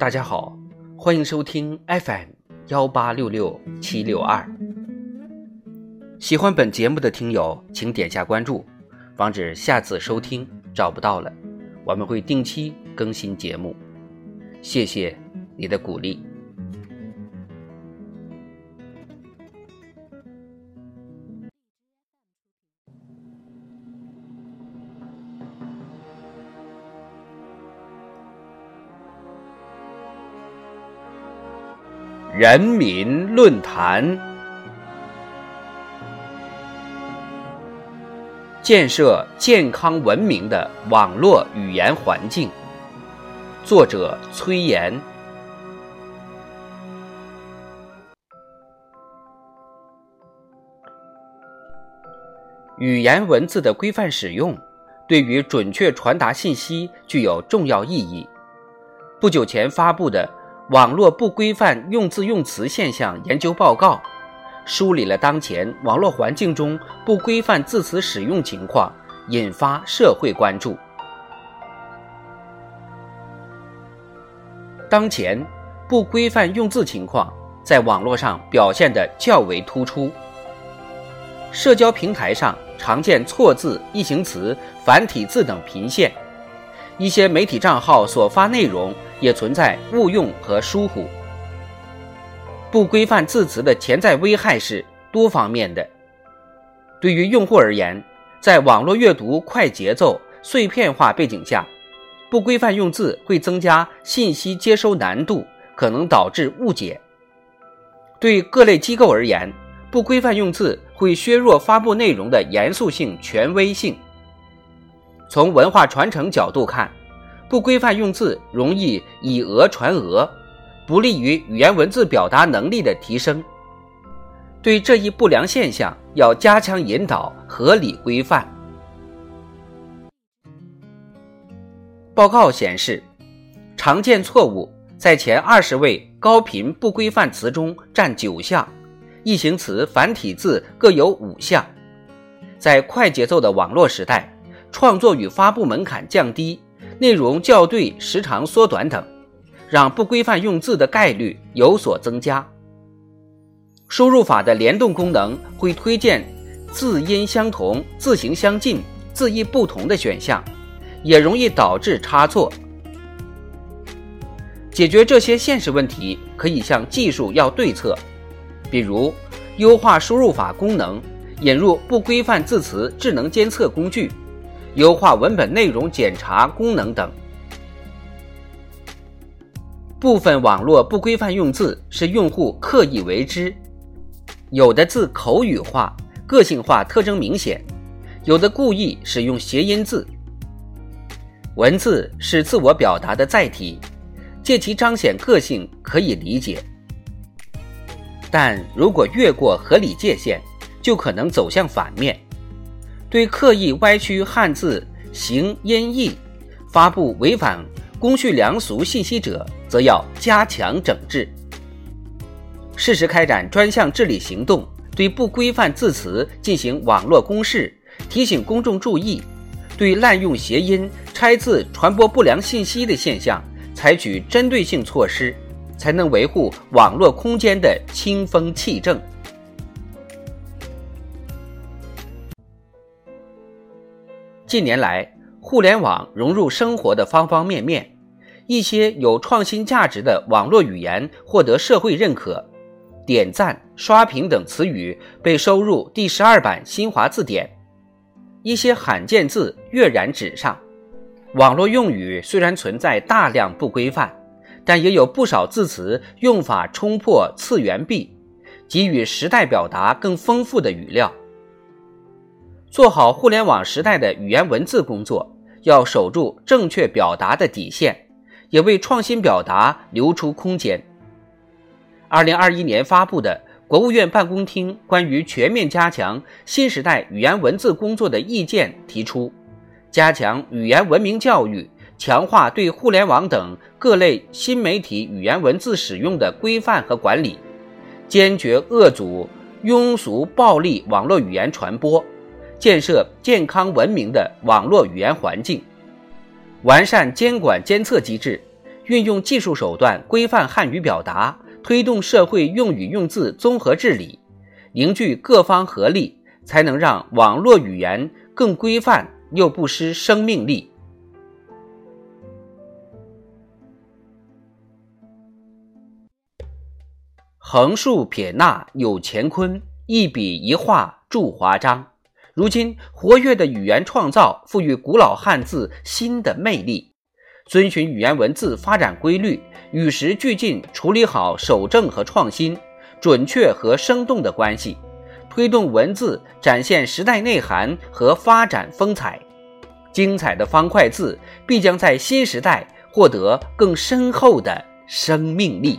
大家好，欢迎收听 FM 幺八六六七六二。喜欢本节目的听友，请点下关注，防止下次收听找不到了。我们会定期更新节目，谢谢你的鼓励。人民论坛，建设健康文明的网络语言环境。作者：崔岩。语言文字的规范使用，对于准确传达信息具有重要意义。不久前发布的。网络不规范用字用词现象研究报告，梳理了当前网络环境中不规范字词使用情况，引发社会关注。当前不规范用字情况在网络上表现的较为突出，社交平台上常见错字、异形词、繁体字等频现。一些媒体账号所发内容也存在误用和疏忽，不规范字词的潜在危害是多方面的。对于用户而言，在网络阅读快节奏、碎片化背景下，不规范用字会增加信息接收难度，可能导致误解。对各类机构而言，不规范用字会削弱发布内容的严肃性、权威性。从文化传承角度看，不规范用字容易以讹传讹，不利于语言文字表达能力的提升。对这一不良现象，要加强引导，合理规范。报告显示，常见错误在前二十位高频不规范词中占九项，异形词、繁体字各有五项。在快节奏的网络时代。创作与发布门槛降低，内容校对时长缩短等，让不规范用字的概率有所增加。输入法的联动功能会推荐字音相同、字形相近、字义不同的选项，也容易导致差错。解决这些现实问题，可以向技术要对策，比如优化输入法功能，引入不规范字词智能监测工具。优化文本内容检查功能等。部分网络不规范用字是用户刻意为之，有的字口语化、个性化特征明显，有的故意使用谐音字。文字是自我表达的载体，借其彰显个性可以理解，但如果越过合理界限，就可能走向反面。对刻意歪曲汉字形音义、发布违反公序良俗信息者，则要加强整治。适时开展专项治理行动，对不规范字词进行网络公示，提醒公众注意；对滥用谐音、拆字、传播不良信息的现象，采取针对性措施，才能维护网络空间的清风气正。近年来，互联网融入生活的方方面面，一些有创新价值的网络语言获得社会认可，点赞、刷屏等词语被收入第十二版新华字典，一些罕见字跃然纸上。网络用语虽然存在大量不规范，但也有不少字词用法冲破次元壁，给予时代表达更丰富的语料。做好互联网时代的语言文字工作，要守住正确表达的底线，也为创新表达留出空间。二零二一年发布的国务院办公厅关于全面加强新时代语言文字工作的意见提出，加强语言文明教育，强化对互联网等各类新媒体语言文字使用的规范和管理，坚决遏阻庸俗暴力网络语言传播。建设健康文明的网络语言环境，完善监管监测机制，运用技术手段规范汉语表达，推动社会用语用字综合治理，凝聚各方合力，才能让网络语言更规范又不失生命力。横竖撇捺有乾坤，一笔一画铸华章。如今，活跃的语言创造赋予古老汉字新的魅力。遵循语言文字发展规律，与时俱进，处理好守正和创新、准确和生动的关系，推动文字展现时代内涵和发展风采。精彩的方块字必将在新时代获得更深厚的生命力。